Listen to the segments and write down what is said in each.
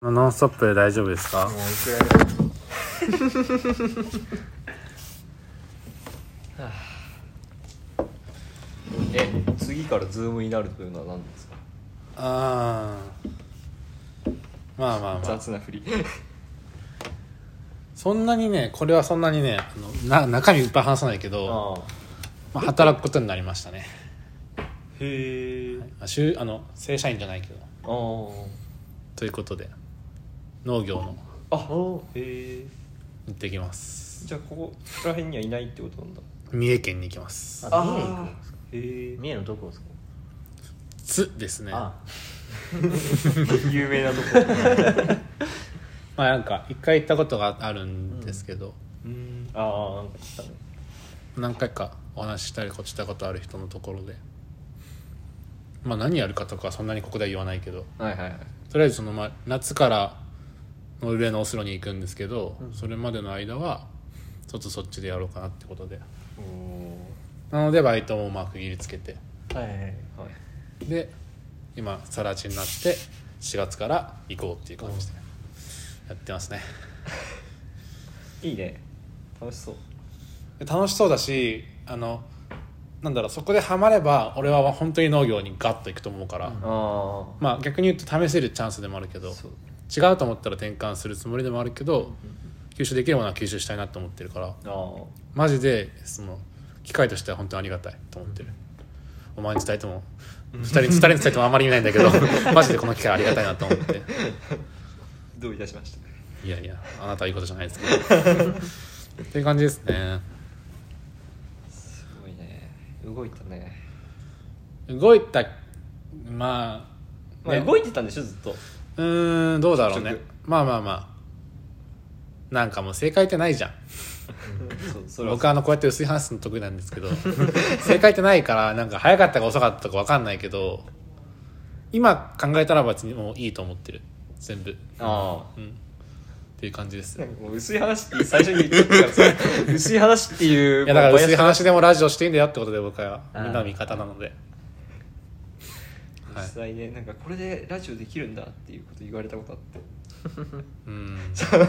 ノンストップで大丈夫ですか？もういくらでもえ次から Zoom になるというのは何ですか？ああまあまあまあ。雑な振り。そんなにねこれはそんなにねあのな中身いっぱい話さないけどああまあ、働くことになりましたね。へえあ週あの正社員じゃないけど。あということで農業の。ああ。へえ行ってきます。じゃあここここら辺にはいないってことなんだ。三重県に行きます。あ三重行くんですか。へえ三重のどこですか？津ですね。あ。有名なとこ。まあなんか一回行ったことがあるんですけど、うん。ああなんか言ったね。何回かお話ししたりこしたことある人のところで。まあ何やるかとかはそんなにここでは言わないけど。はいはいはい。とりあえずその、まあ、夏からノルウェーのオスロに行くんですけど、それまでの間はちょっとそっちでやろうかなってことで。おなのでバイトもまあ区切りつけて。はいはいはい。はいで今さら地になって4月から行こうっていう感じでやってますね。いいね。楽しそう。で楽しそうだしあのなんだろうそこでハマれば俺は本当に農業にガッといくと思うから、ああまあ逆に言うと試せるチャンスでもあるけど。そう違うと思ったら転換するつもりでもあるけど吸収できるものは吸収したいなと思ってるから。マジでその機会としては本当にありがたいと思ってる、お前に伝えても二人二人に伝えてもあんまり意味ないんだけど マジでこの機会ありがたいなと思って。どういたしましたいやいやあなたはいいことじゃないですけど。っていう感じですね。すごいね。動いたね。動いたまあ、ねまあ動いてたんでしょずっとうーんどうだろうね。まあまあまあ。なんかもう正解ってないじゃん。僕はあのこうやって薄い話すの得意なんですけど。正解ってないからなんか早かったか遅かったか分かんないけど今考えたら別にもういいと思ってる。全部。あうん。っていう感じです。薄い話って最初に言っとったからさ。薄い話っていういやだから薄い話でもラジオしていいんだよってことで僕はみんなの味方なので実際ねなんかこれでラジオできるんだっていうこと言われたことあって。うん。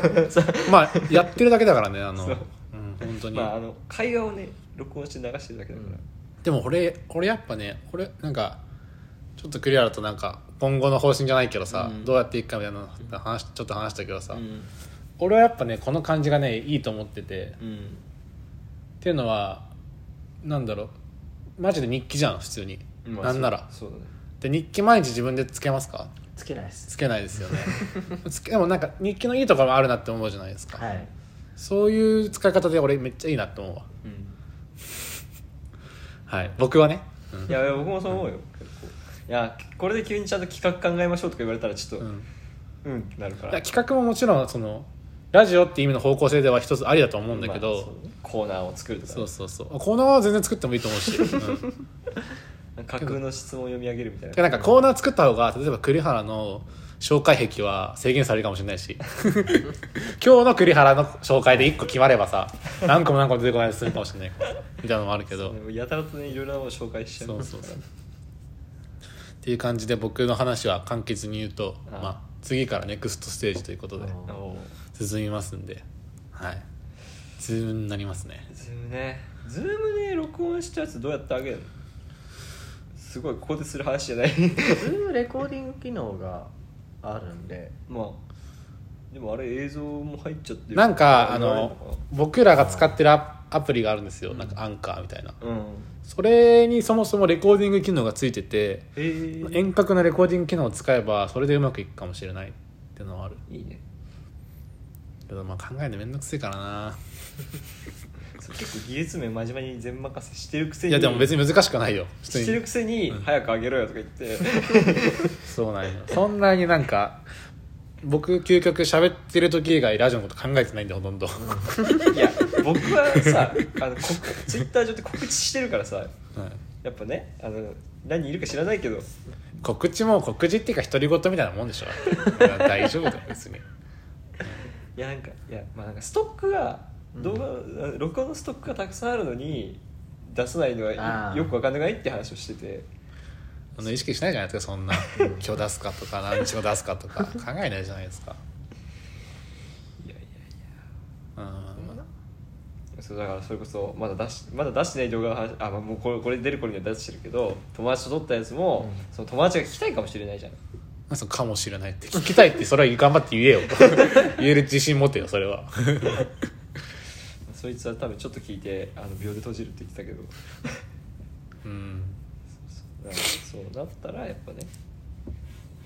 まあやってるだけだからねあの。そう。うん本当に、まああの会話をね録音して流してるだけだから、でも俺俺やっぱね俺なんかちょっとクリアだとなんか今後の方針じゃないけどさ、うん。どうやっていくかみたいな話ちょっと話したけどさ、うん。俺はやっぱねこの感じがねいいと思ってて、っうん。ていうのはなんだろう。マジで日記じゃん普通に、まあなんなら。そうそうだねで日記毎日自分でつけますか？つけないです。つけないですよね。つけでもなんか日記のいいところもあるなって思うじゃないですか、はい。そういう使い方で俺めっちゃいいなって思うわ。うん。はい。僕はね、うん。いや僕もそう思うよ。結構。いやこれで急にちゃんと企画考えましょうとか言われたらちょっとうん。うんなるから。いや企画ももちろんそのラジオっていう意味の方向性では一つありだと思うんだけまあど、そうね。コーナーを作るとかね。そうそうそう。コーナーは全然作ってもいいと思うし、うん 架空の質問を読み上げるみたいな。でなんかコーナー作った方が例えば栗原の紹介壁は制限されるかもしれないし。今日の栗原の紹介で1個決まればさ何個も何個も出てこないでするかもしれないみたいなのもあるけど。やたらとねいろいろなものを紹介しちゃそうそうそう。っていう感じで僕の話は簡潔に言うとまあ、次からネクストステージということで進みますんで。はい。 Zoom になりますね。ズームね。 Zoom で録音したやつどうやってあげるの？すごいここでする話じゃない。ズームレコーディング機能があるんで。まあでもあれ映像も入っちゃってる。なんかあの僕らが使ってるアアプリがあるんですよ。なんかアンカーみたいな。うん。それにそもそもレコーディング機能がついててえ。ー、遠隔のレコーディング機能を使えばそれでうまくいくかもしれないっていうのはある。いいね。けどまあ考えるのめんどくせえからな結構技術面真面目に全任せしてるくせにいやでも別に難しくないよ。普通してるにくせに早くあげろよとか言って、そうなんよ。そんなになんか僕究極喋ってる時以外ラジオのこと考えてないんでほとんど、いや僕はさあのこツイッター上で告知してるからさはい。やっぱねあの何人いるか知らないけど。告知も告知っていうか独り言みたいなもんでしょ。大丈夫だよ別に。いやなんかいやまあなんかストックが動画、あ録音のストックがたくさんあるのに出さないのはよくわかんないって話をしてて。そんな意識しないじゃないですかそんな。今日出すかとか何日後出すかとか。考えないじゃないですか。いやいやいうん。やそうだからそれこそまだ出しまだ出してない動画はあ、まあ、もうこれこれ出る頃には出してるけど友達と撮ったやつも、その友達が聞きたいかもしれないじゃん。なんそのかもしれないって。聞きたいってそれは頑張って言えよ。言える自信持てよそれはそいつは多分ちょっと聞いてあの秒で閉じるって言ってたけど。うん。だからそう。だったらやっぱね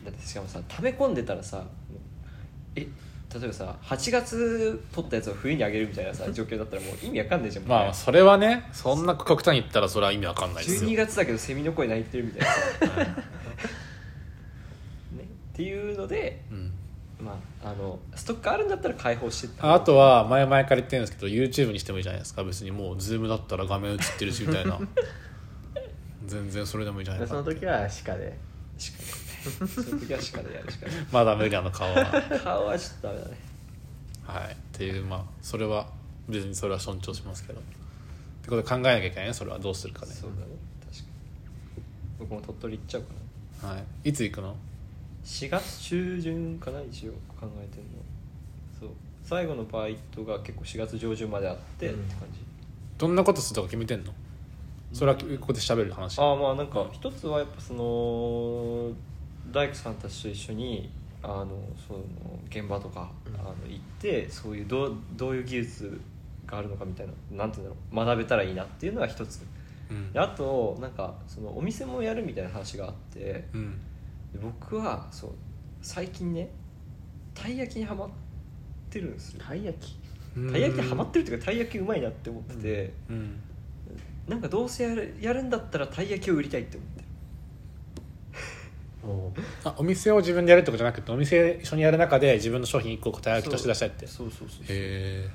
だってしかもさ溜め込んでたらさえ例えばさ8月撮ったやつを冬にあげるみたいなさ 状況だったらもう意味わかんないじゃんまあそれはねそんな極端に言ったらそれは意味わかんないです12よ月だけどセミの声鳴いてるみたいなさ、ね、っていうのでうんまああのストックあるんだったら開放してああとは前々から言ってるんですけど YouTube にしてもいいじゃないですか。別にもう Zoom だったら画面映ってるしみたいな。全然それでもいいじゃないでそかの時は鹿で。しかね。その時は鹿でやるしかない。まだ無理なの顔は。顔はちょっとダメだね。はい。っていうまあそれは別にそれは尊重しますけど。ってことで考えなきゃいけないねそれは。どうするかねそうだね。確かに。僕も鳥取行っちゃうかな。はい、いつ行くの？4月中旬かな一応考えてるの。そう。最後のバイトが結構4月上旬まであって、うんって感じ。どんなことするとか決めてんの？それはここで喋る話。ああまあなんか一つはやっぱその大工さんたちと一緒にあのその現場とか、うん。あの行ってそういうどうどういう技術があるのかみたいななんていうんだろう。学べたらいいなっていうのが一つ。うん。であとなんかそのお店もやるみたいな話があってうん。で僕はそう最近ねたい焼きにはまってるんですよ。たい焼き？たい焼きにはまってるっていうかたい焼きうまいなって思ってて、うん。なんかどうせやるやるんだったらたい焼きを売りたいって思ってる。おあお店を自分でやるってことじゃなくてお店一緒にやる中で自分の商品1個たい焼きとして出したいって。へそうそうそうそう。え。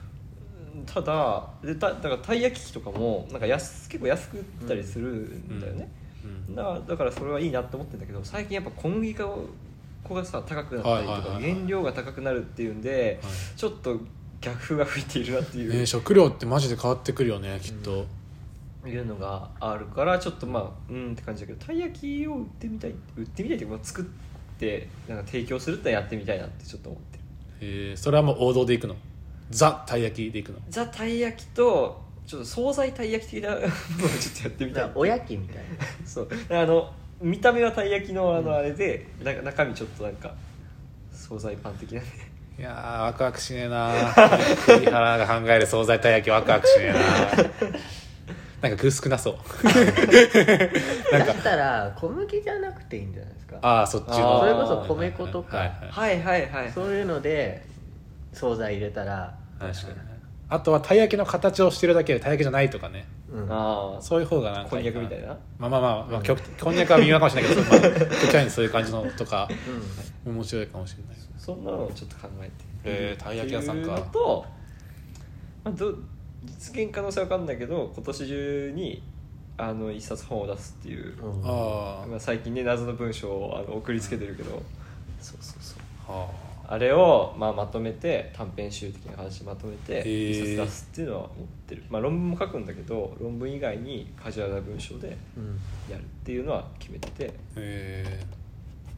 ただでただからたい焼き器とかもなんか安結構安く売ったりするんだよね、うんだからだからそれはいいなって思ってるんだけど最近やっぱ小麦粉がさ高くなったりとか原料が高くなるっていうんで、はい。ちょっと逆風が吹いているなっていう、えー食料ってマジで変わってくるよねきっと、いうのがあるからちょっとまあうんって感じだけどたい焼きを売ってみたい売ってみたいっていうかまあ作ってなんか提供するってやってみたいなってちょっと思ってる。えーそれはもう王道でいくの？ザたい焼きでいくの？ザたい焼きとちょっと惣菜たい焼き的な ものをちょっとやってみたい。おやきみたいな。そう。あの見た目はたい焼きのあのあれで、なんか中身ちょっとなんか惣菜パン的なね。いやーワクワクしねえな栗原が考える惣菜たい焼きワクワクしねえななんか具少なそう。なんかだったら小麦じゃなくていいんじゃないですか。ああそっちあのーそれこそ米粉とか。はいはい。はいはいはい。そういうので惣菜入れたら。確かにあとはたい焼きの形をしてるだけでたい焼きじゃないとかね。うん。ああそういう方がなんかこんにゃくみたいな。まあまあまあ、まあ、極こんにゃくは微妙かもしれないけど、まあ、極端にそういう感じのとか面白いかもしれない。そんなのをちょっと考えて。へーたい焼き屋さんか。と、まあ、ど実現可能性は分かんないけど今年中にあの一冊本を出すっていう、うん。あまあ、最近ね謎の文章をあの送りつけてるけど。そうそうそう。あはあれを、まあ、まとめて短編集的な話まとめて一冊出すっていうのは思ってる、まあ、論文も書くんだけど論文以外にカジュアルな文章でうん。やるっていうのは決めてて。あへ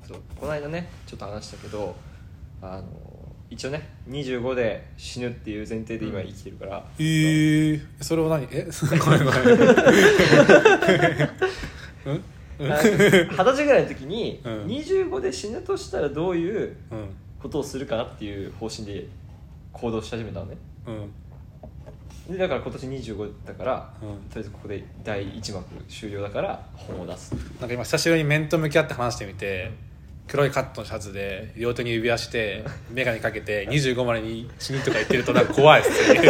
そう。この間ねちょっと話したけどあの一応ね25で死ぬっていう前提で今生きてるから、ええー、それは何？え？ごめんごめん。うん？うん？あ二十歳ぐらいの時に、うん。25で死ぬとしたらどういううんことをするかなっていう方針で行動し始めたのね。うん。でだから今年25だから、うん。とりあえずここで第1幕終了だから本を出す。なんか今久しぶりに面と向き合って話してみて黒いカットのシャツで両手に指輪して 眼鏡かけて25までに死にとか言ってるとなんか怖いっすよね。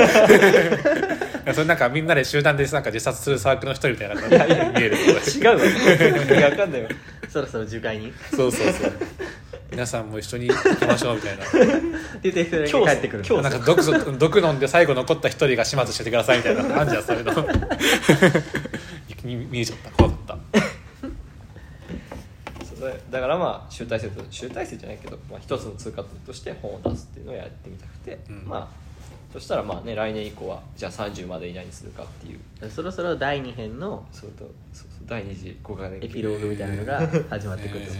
それなんかみんなで集団でなんか自殺するサークルの一人みたいな感じに見える違うわ。意味わかんないわそろそろ樹海に。そうそうそう皆さんも一緒に行きましょうみたいな。出て帰ってくる。今日なんか毒そ毒飲んで最後残った一人が始末しててくださいみたいなあんじゃんそういうの。に 見えちゃった。怖かった。だだからまあ集大成と集大成じゃないけど、まあ、一つの通過点として本を出すっていうのをやってみたくて、うん。まあそしたらまあね来年以降はじゃあ30まで以内にするかっていう。そろそろ第2編のそうとそうそう第二次5か年エピローグみたいなのが始まってくると、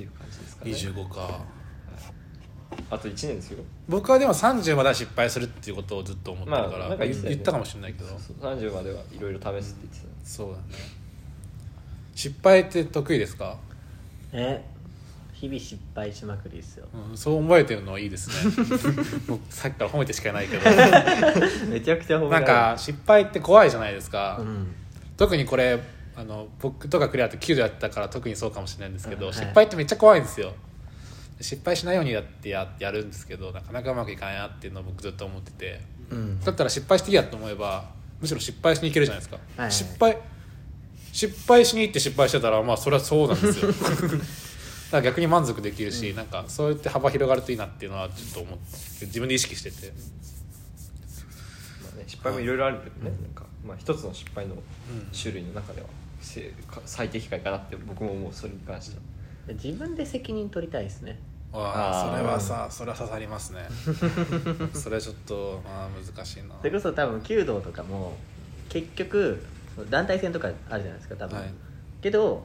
いう感かね。25か。あと1年ですよ。僕はでも30までは失敗するっていうことをずっと思ってるから、まあなんか言ってたよね。言ったかもしれないけど。そうそう。30まではいろいろ試すって言ってた。そうだね。失敗って得意ですか、え日々失敗しまくりですよ。うん、そう思えてるのはいいですね。僕さっきから褒めてしかないけど。めちゃくちゃ褒めらなんか失敗って怖いじゃないですか、うん。特にこれあの僕とかクリアって9度やったから特にそうかもしれないんですけど、うんはい。失敗ってめっちゃ怖いんですよ。失敗しないようにやってややるんですけどなかなかうまくいかないなっていうのを僕ずっと思ってて。うん。だったら失敗していいやと思えばむしろ失敗しにいけるじゃないですか、はい失敗失敗しに行って失敗してたらまあそれはそうなんですよ。だから逆に満足できるし、なんかそうやって幅広がるといいなっていうのはちょっと思って自分で意識してて。まあね、失敗もいろいろあるけどね、なんかまあ、一つの失敗の種類の中では、最適解かなって僕も思うそれに関しては。自分で責任取りたいですね。ああそれはさそれは刺さりますね。それはちょっとまあ難しいな。それこそ多分弓道とかも結局団体戦とかあるじゃないですか多分、はい。けど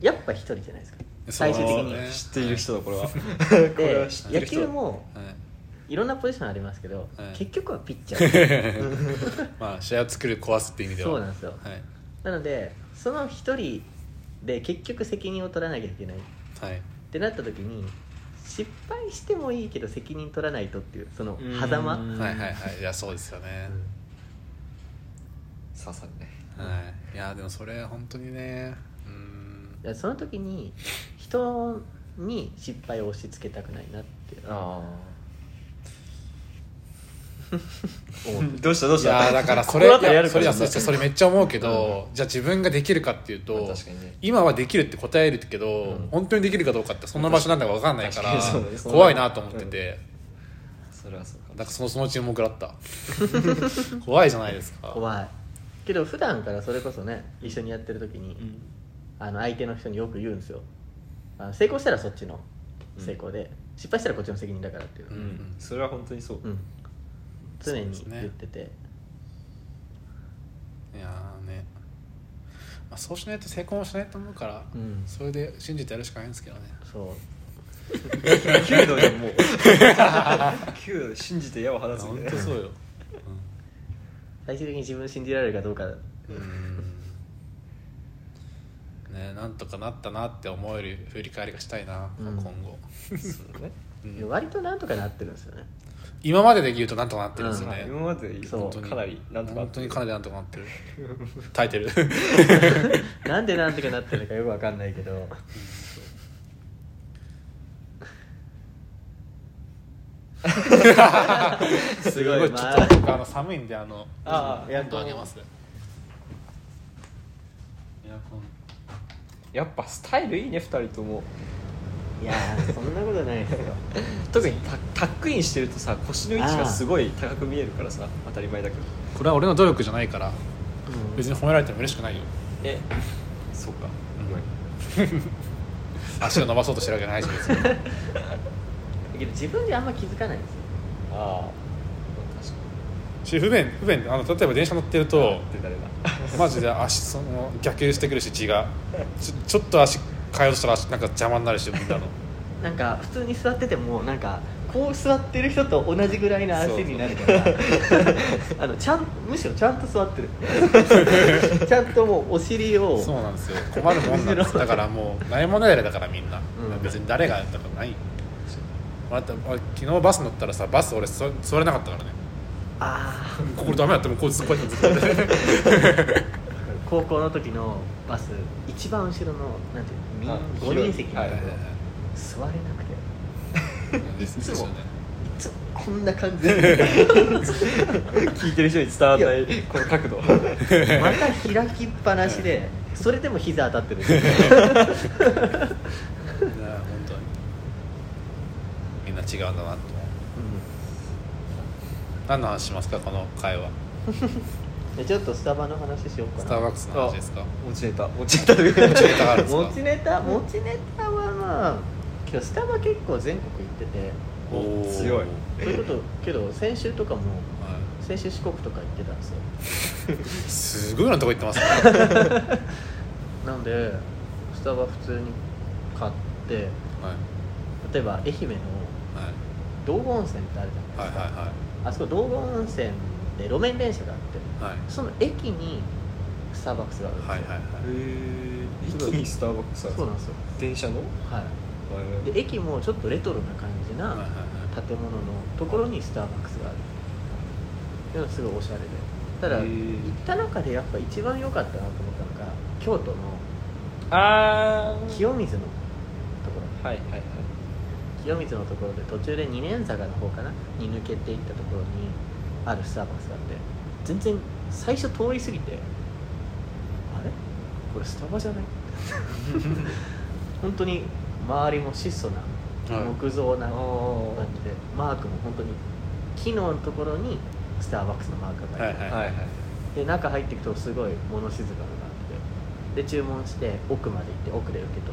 やっぱ一人じゃないですか。最終的に、ね。知っている人だこれは。これでは知って野る人だ。球もはい。いろんなポジションありますけど、はい。結局はピッチャー。まあ試合を作る壊すっていう意味では。そうなんですよ。はい。なのでその一人で結局責任を取らなきゃいけない。っはい。てなった時に失敗してもいいけど責任取らないとっていうその狭間。うん。はいはいはい。いやそうですよね、刺さるね。はい。いやでもそれ本当にねうん。いやその時に人に失敗を押し付けたくないなって。あ思って どうしたどうした？いやだからそれこの後やるそれいやかそそれめっちゃ思うけど、じゃあ自分ができるかっていうと、まあ確かにね。今はできるって答えるけど、ん。本当にできるかどうかってそんな場所なんだか分かんないから確かにそうね。そんな怖いなと思ってて、それはそうかなんかそのその注目だった。怖いじゃないですか。怖い。けど普段からそれこそね一緒にやってる時に、うん。あの相手の人によく言うんですよ。あの成功したらそっちの成功で、失敗したらこっちの責任だからっていう。の、うんん。それは本当にそう。うん常に言ってて、いやーね、まあ、そうしないと成功もしないと思うから、うん。それで信じてやるしかないんですけどね。そう。弓道でもう。弓道で信じて矢を放つみたいな本当そうよ、最終的に自分信じられるかどうか。うん。ねなんとかなったなって思える振り返りがしたいな、うん。今後、そうね。うん。割となんとかなってるんですよね今までで言うとなんとかなってるんですよね、今まででそう本当にかなりなんとか本当にかなりなんとかなってる。耐えてる なんでなんとかなってるのかよくわかんないけど。すごいちょまあ。っと僕あの寒いんであのああ温度上げます。エアコン。やっぱスタイルいいね2人ともいやーそんなことないですよ。特にタタックインしてるとさ腰の位置がすごい高く見えるからさ当たり前だけど。これは俺の努力じゃないからうん。別に褒められても嬉しくないよ。えそうか。うん。足を伸ばそうとしてるわけじゃないし別に。だ けど自分であんま気づかないんですよ。ああ確かし不便不便。あの例えば電車乗ってるにとで誰だ。マジで足その逆流してくるし血が。ちょちょっと足変えようとしたら足なんか邪魔になるしみんなの。なんか普通に座っててもなんかこう座ってる人と同じぐらいの足になるから。あのちゃんむしろちゃんと座ってる。ちゃんともうお尻を。そうなんですよ。困るもんなんです。だからもうないものやれだからみんな、うん。別に誰がやったかない。昨日バス乗ったらさバス俺座座れなかったからね。ああここダメだってもうこいつこうやってずっと高校の時のバス一番後ろのなんていうのあ5人席にはい座れなくて。いつも。こんな感じ。で 聞いてる人に伝わらないこの角度。また開きっぱなしでそれでも膝当たってる。いや本当に。みんな違うんだなと思う。何の話しますかこの会話でちょっとスタバの話しようかな。スターバックスの話ですか？持ちネタ。持ちネタという持ちネタがあるんですか？持ちネタ持ちネタはまあ今日スタバ結構全国行ってて。おー。す強い。そういうことけど先週とかもは先週四国とか行ってたんですよ。い、すごいなとこ行ってますね。なのでスタバ普通に買ってはい。例えば愛媛のはい。道後温泉ってあるじゃないですか、はいはいはい。あそこ道後温泉で路面電車があってはい。その駅にスターバックスがあるんですよ、はいはいはい。へえ駅にスターバックスあるそうなんですよ。電車のはい。で駅もちょっとレトロな感じな建物のところにスターバックスがある。でもすごいおしゃれで。ただへ行ーった中でやっぱ一番良かったなと思ったのが京都のあ清水のところ。はいはいはい。清水のところで途中で二年坂の方かな？に抜けていったところにあるスターバックスがあって全然最初通り過ぎてあれ？これスタバじゃない？本当に周りも質素なはい。木造なあ感ーじでマークも本当に木のところにスターバックスのマークが入ってはいはいはい。で中入っていくとすごい物静かな感じで。で注文して奥まで行って奥で受け取っ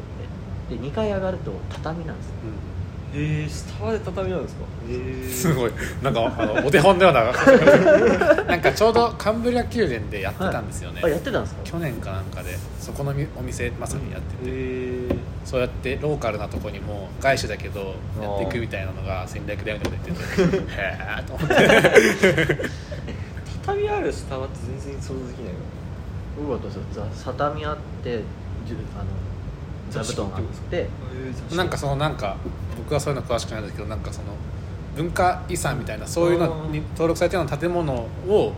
て。で2階上がると畳なんですよ。へえスタバで畳なんですか？へえすごい。なんかあのお手本のような なんかちょうどカンブリア宮殿でやってたんですよね、あやってたんですか？去年かなんかで。そこのみお店まさにやってて、へえそうやってローカルなとこにも外資だけどやっていくみたいなのが戦略だよみたいなこと言ってて。へえと思って。畳あるスタバって全然想像できないよ。よかったですよざ畳あってあの座布団あって。なんかそのなんか僕はそういうの詳しくないんですけどなんかその文化遺産みたいなそういうのに登録されてるような建物を、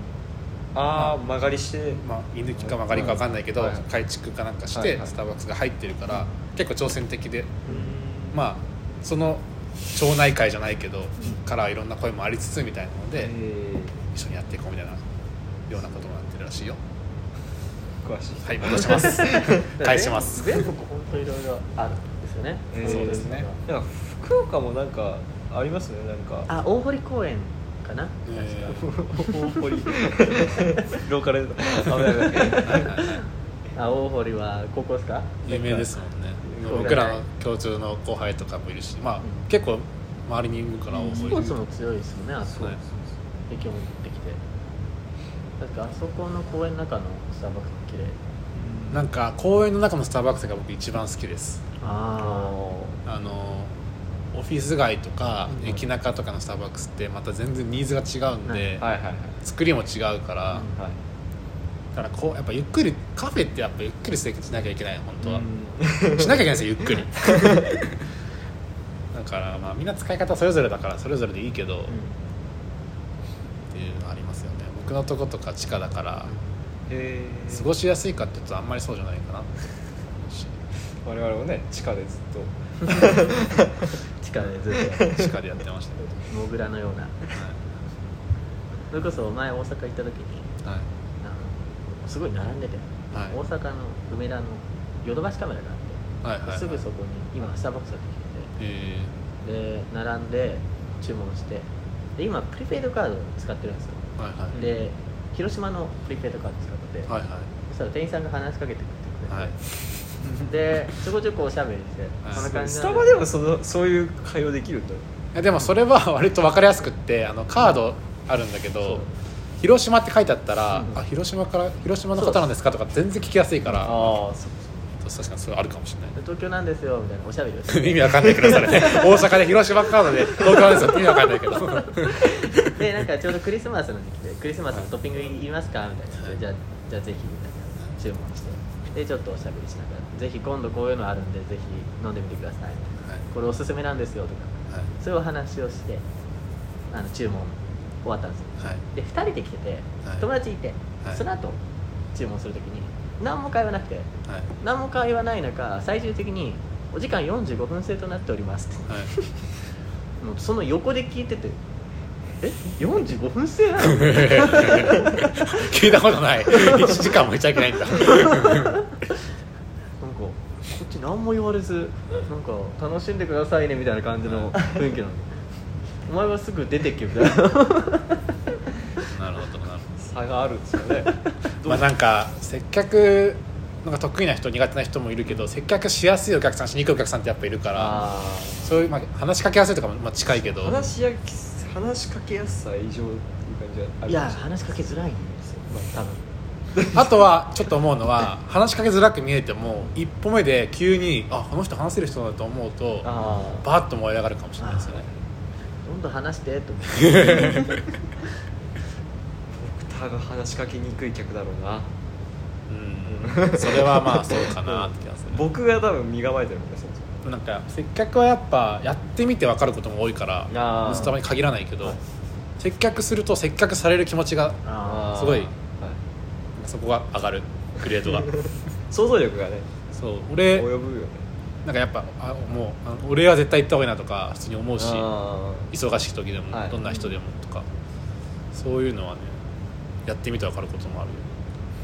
ああ曲がりして。まあ、居抜きか曲がりか分かんないけど、はい。改築かなんかしはいはい。てスターバックスが入ってるから、結構挑戦的で。うん。まあその町内会じゃないけど、からはいろんな声もありつつみたいなので、へ一緒にやっていこうみたいなようなことになってるらしいよ。ー詳しいはい戻します。返します。全国本当いろいろあるんですよね、えーそうですね。なん。か福岡もなんかありますねなんか。あ大堀公園かな、え大堀ロー。カル危ないあ大堀は高校ですか？有名ですもんね。僕らの共通の後輩とかもいるしまあ、うん。結構周りにいるから大ス堀ポーツも強いですよねあそこ。はい駅も持ってきて。確かあそこの公園の中のスターバックス綺麗。なんか公園の中のスターバックスが僕一番好きです。ああのオフィス街とかうん。駅中とかのスターバックスってまた全然ニーズが違うんで、作りも違うから、だからこうやっぱゆっくりカフェってやっぱゆっくり生活しなきゃいけない本当は、うん。しなきゃいけないんですよゆっくり。だからまあみんな使い方それぞれだからそれぞれでいいけど、あ、うん。っていうのありますよね。僕のとことか地下だから過ごしやすいかっていうとあんまりそうじゃないかな。我々もね 地下でずっと。地下でずっ地下でやってましたけとモグラのような。それこそ前大阪行った時にどはい、はいあのすごい並んでて、はい。大阪の梅田のヨドバシカメラがあって、はいはいはい。すぐそこに今スターバックスができてえてで並んで注文してで今プリペイドカードを使ってるんですよ。ー、はいはい。で広島のプリペイドカード使ってて、はいはい。そしたら店員さんが話しかけてくれて。はい。でちょこちょこおしゃべりしてはい。こんな感じスなんタバでもそのそういう会話できるんだいやでもそれは 割と分かりやすくってあのカードあるんだけそう。ど広島って書いてあったら、うん。あ広島から広島の方なんですかとか全然聞きやすいから。ああそう確かにそれあるかもしれない。で東京なんですよみたいなおしゃべりをして。意味わかんないけどそれ。ね 大阪で広島カードで東京ですよ。って意味わかんないけど。でなんかちょうどクリスマスの時期でクリスマスのトッピングいりますか？みたいな。じゃあじゃあぜひみたいな注文して。でちょっとおしゃべりしながら。ぜひ今度こういうのあるんでぜひ飲んでみてください。みたい。なこれおすすめなんですよとか。はい。そういうお話をしてあの注文終わったんですよ。はい。で2人で来てて、はい。友達いて、はい。その後注文するときに何も会話なくてはい。何も会話ない中最終的にお時間45分制となっておりますって。はい。もうその横で聞いててえ45分制なの？聞いたことない。1時間もいちゃいけないんだ。なんかこっち何も言われずなんか楽しんでくださいねみたいな感じの雰囲気なの。お前はすぐ出てけみたいな。なるほどなるほ差があるんですよね。ど まあなんか接客なんか得意な人苦手な人もいるけど接客しやすいお客さんしにくいお客さんってやっぱいるからあそういう、まあ、話しかけやすいとかも、まあ、近いけど。あ話しや話しかけやすさ異常っていう感じがあるい。や話しかけづらいんですよ、まあ、多分。あとはちょっと思うのは話しかけづらく見えても一歩目で急にあこの人話せる人だと思うとあバーッと燃え上がるかもしれないですよね。どんどん話してと思って。僕多分話しかけにくい客だろうな。うん。それはまあそうかなって気がする。僕が多分身構えてるんですよなんか接客はやっぱやってみて分かることも多いからあー。水玉に限らないけど、はい接客すると接客される気持ちがあすごいはい。そこが上がるグレードが。想像力がねそう俺及ぶよね。なんかやっぱあもうあ俺は絶対行った方がいいなとか普通に思うしあ忙しい時でも、はい。どんな人でもとか。そういうのはねやってみて分かることもあるよ。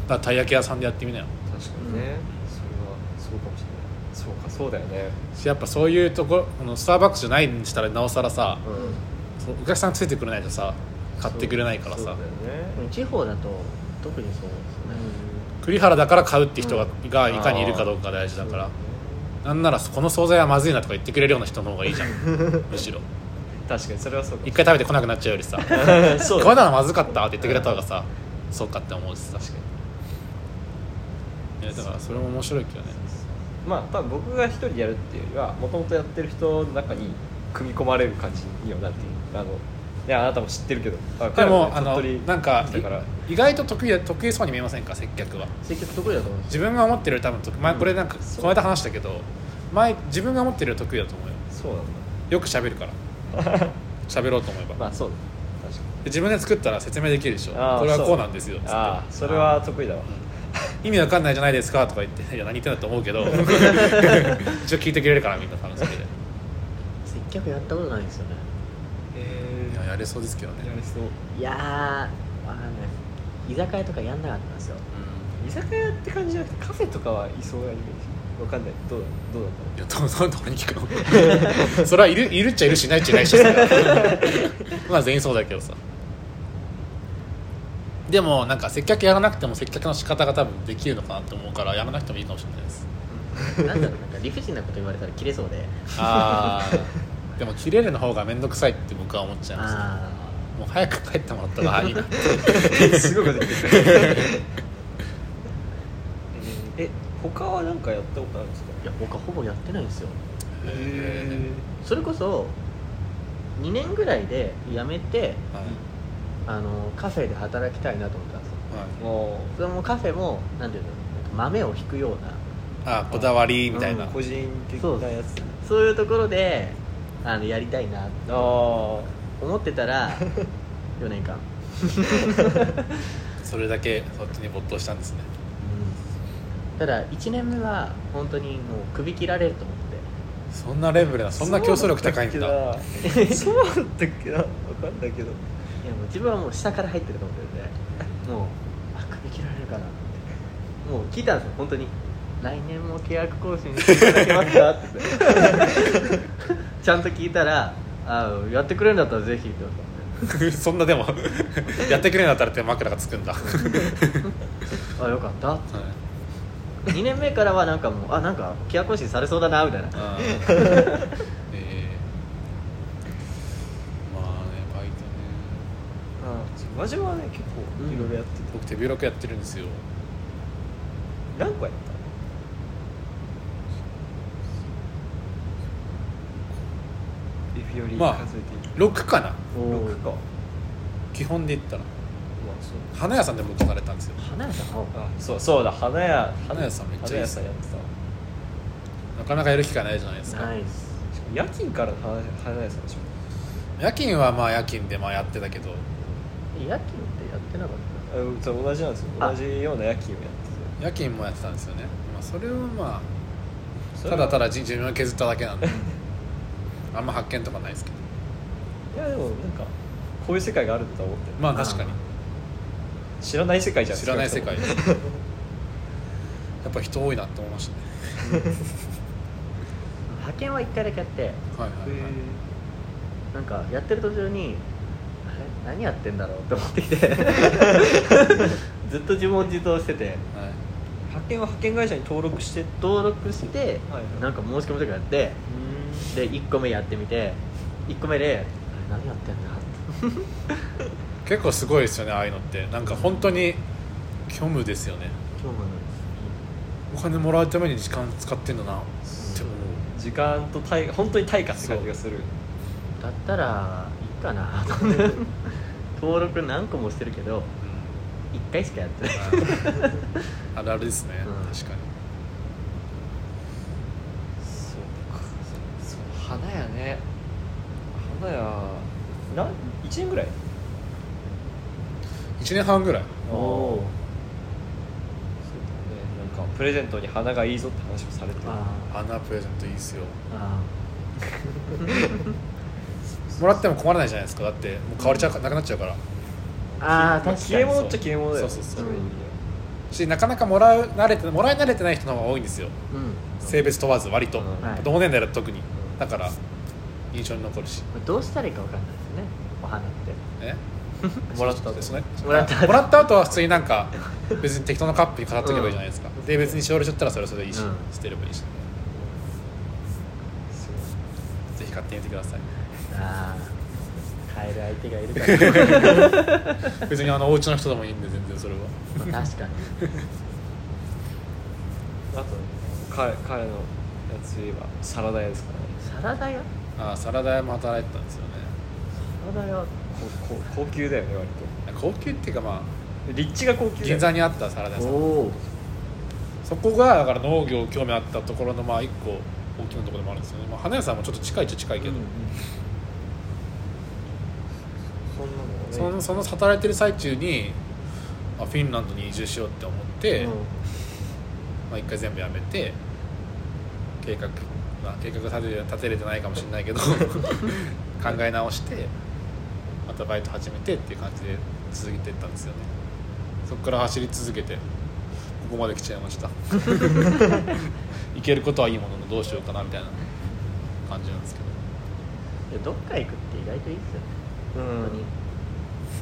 だからたい焼き屋さんでやってみなよ。ー確かにね、それはそうかもしれないそうかそうだよね。しやっぱそういうところこのスターバックスじゃないにしたらなおさらさ、うん。そうお客さんついてくれないとさ買ってくれないからさ。ね。うん地方だと特にそうですね、栗原だから買うって人が,、うんがいかにいるかどうか大事だから。なんならこの惣菜はまずいなとか言ってくれるような人の方がいいじゃん。むしろ。確かにそれはそうか。一回食べてこなくなっちゃうよりさ。そうこれならまずかったって言ってくれた方がさそうかって思うしさ。確かに。いやだからそれも面白いけどねまあ多分僕が一人でやるっていうよりはもともとやってる人の中に組み込まれる感じにはなっている。あのいやあなたも知ってるけど。あでもあのなんかだから意外と得意だ得意そうに見えませんか？接客は。積極得意だと思う。自分が思ってる多分得前これなんかそう。この間話したけど前自分が思ってる得意だと思うよ。そうなんだ。よく喋るから。喋ろうと思えば、まあそうだ。確かで自分で作ったら説明できるでしょ。これはこうなんですよ。つって。ああそれは得意だわ意味わかんないじゃないですかとか言っていや何言ってんだと思うけど 一応聞いてくれるからみんな楽しみで。接客やったことないんですよね。えいややれそうですけどね。やりそう。いやーわかんない。居酒屋とかやんなかったんですよ。居酒屋って感じじゃなくてカフェとかはいそうなイメージわかんない。どうだどうだった？いやどどどこに聞くの？それはいるいるっちゃいるしいないっちゃいないし まあ全員そうだけどさでもなんか接客やらなくても接客の仕方が多分できるのかなと思うからやらなくてもいいかもしれないです。なんだろうなんか理不尽なこと言われたら切れそうで。ああでも切れるの方が面倒くさいって僕は思っちゃいます。あもう早く帰ってもらった方がいいな すごいこと言ってる。え他は何かやったことあるんですか？ーいや他ほぼやってないんですよ。へそれこそ2年ぐらいで辞めてはいあのカフェで働きたいなと思ったんですよ。えもそれもカフェもなんていうの豆を引くような。はいあこだわりうみたいな、うん。個人的そうなやつ。そういうところであのやりたいなって。ああ思ってたら 4年間、それだけそっちに没頭したんですね。ただ1年目は本当にもう首切られると思って。そんなレベルなそんな競争力高いんだ。そうだったっけな。分かんないけど自分はもう下から入ってると思ってるんでもうあ首切られるかなって。もう聞いたんですよ本当に。来年も契約更新していただけますかって。ちゃんと聞いたらあやってくれるんだったらぜひって言われたそんなでも やってくれるんだったらって枕がつくんだ、はあよかった。ってい2年目からはなんかもうあなんか契約更新されそうだなみたいなあーえーまあねバイトねあ真島はね結構いろいろやってて、僕手広くやってるんですよ。何個やった？エビよりまあ数えていい、6かな。おー6か。ま基本で言ったら。花屋さんでも行かれたんですよ。花屋さん？をあそうそうだ。花屋花屋さんめっちゃいい花屋さんやってたわ。なかなかやる機会ないじゃないですか。ナイスしかも夜勤からの花花屋さんでしょ？夜勤はまあ夜勤でまあやってたけど夜勤ってやってなかっあそう同じなんですよ。あ。同じような夜勤をやって夜勤もやってたんですよね、まあ、それはまてあただただ自分を削っただけなんで。あんま発見とかないですけど。いやでもなんかこういう世界があるんだと思って。まあ確かに。知らない世界じゃん知らない世界。やっぱ人多いなって思いましたね。た派遣は1回だけやって。はいはいはい。なんかやってる途中に何やってんだろうって思ってきて。ずっと自問自答してて。はい。派遣は派遣会社に登録して。登録して、はいはい。なんか申し込みとかやってで1個目やってみて1個目であれ何やってんだって 結構すごいですよねああいうのって。なんか本当に虚無ですよね。今日もお金もらうために時間使ってんだな。って思う。時間と対本当に対価って感じがする。だったらいいかな。と思って登録何個もしてるけど1回しかやってない。あるあるですね、うん。確かに。そうか。そう花屋ね。花屋な1年ぐらい？1年半ぐらい。おおそうだね。なんかプレゼントに花がいいぞって話をされて花プレゼントいいっすよ。あもらっても困らないじゃないですか。だってもう買われちゃうかなくなっちゃうから。ああ確かに。消え物っちゃ消え物だよそうそう。そうい意味でしなかなかもらう慣れてもらい慣れてない人の方が多いんですよ。うん。性別問わず割と、うん。はい。同年代だと特に。だから印象に残るし。どうしたらいいか分かんないですね。お花って。え？もらった後ですね。もらった後。もらった後は普通になんか 別に適当なカップに飾っとけばいいじゃないですか、で別にしおれちゃったらそれはそれでいいし、うん。捨てればいいし。ぜひ買ってみてくださいああ買える相手がいるから。別にあのお家の人でもいいんで全然それは。まあ確かに。あと彼彼のやつといえばサラダ屋ですかね。サラダ屋？ああサラダ屋も働いてたんですよね。サラダ屋？ここ高級だよね割高級っていうかまあと立地が高級銀座にあったサラダ屋さん。そこがだから農業興味あったところのまあ一個大きなところでもあるんですよね、まあ、花屋さんもちょっと近いっちゃ近いけど、うんうんそんなのね。そのその働いてる最中に、まあ、フィンランドに移住しようって思って、うん。まあ、一回全部やめて計画、まあ、計画立てれ立てれてないかもしれないけど 考え直してまたバイト始めてっていう感じで続けていったんですよね。そこから走り続けてここまで来ちゃいました。行けることはいいもののどうしようかなみたいな感じなんですけど。どっか行くって意外といいですよねうん本当に。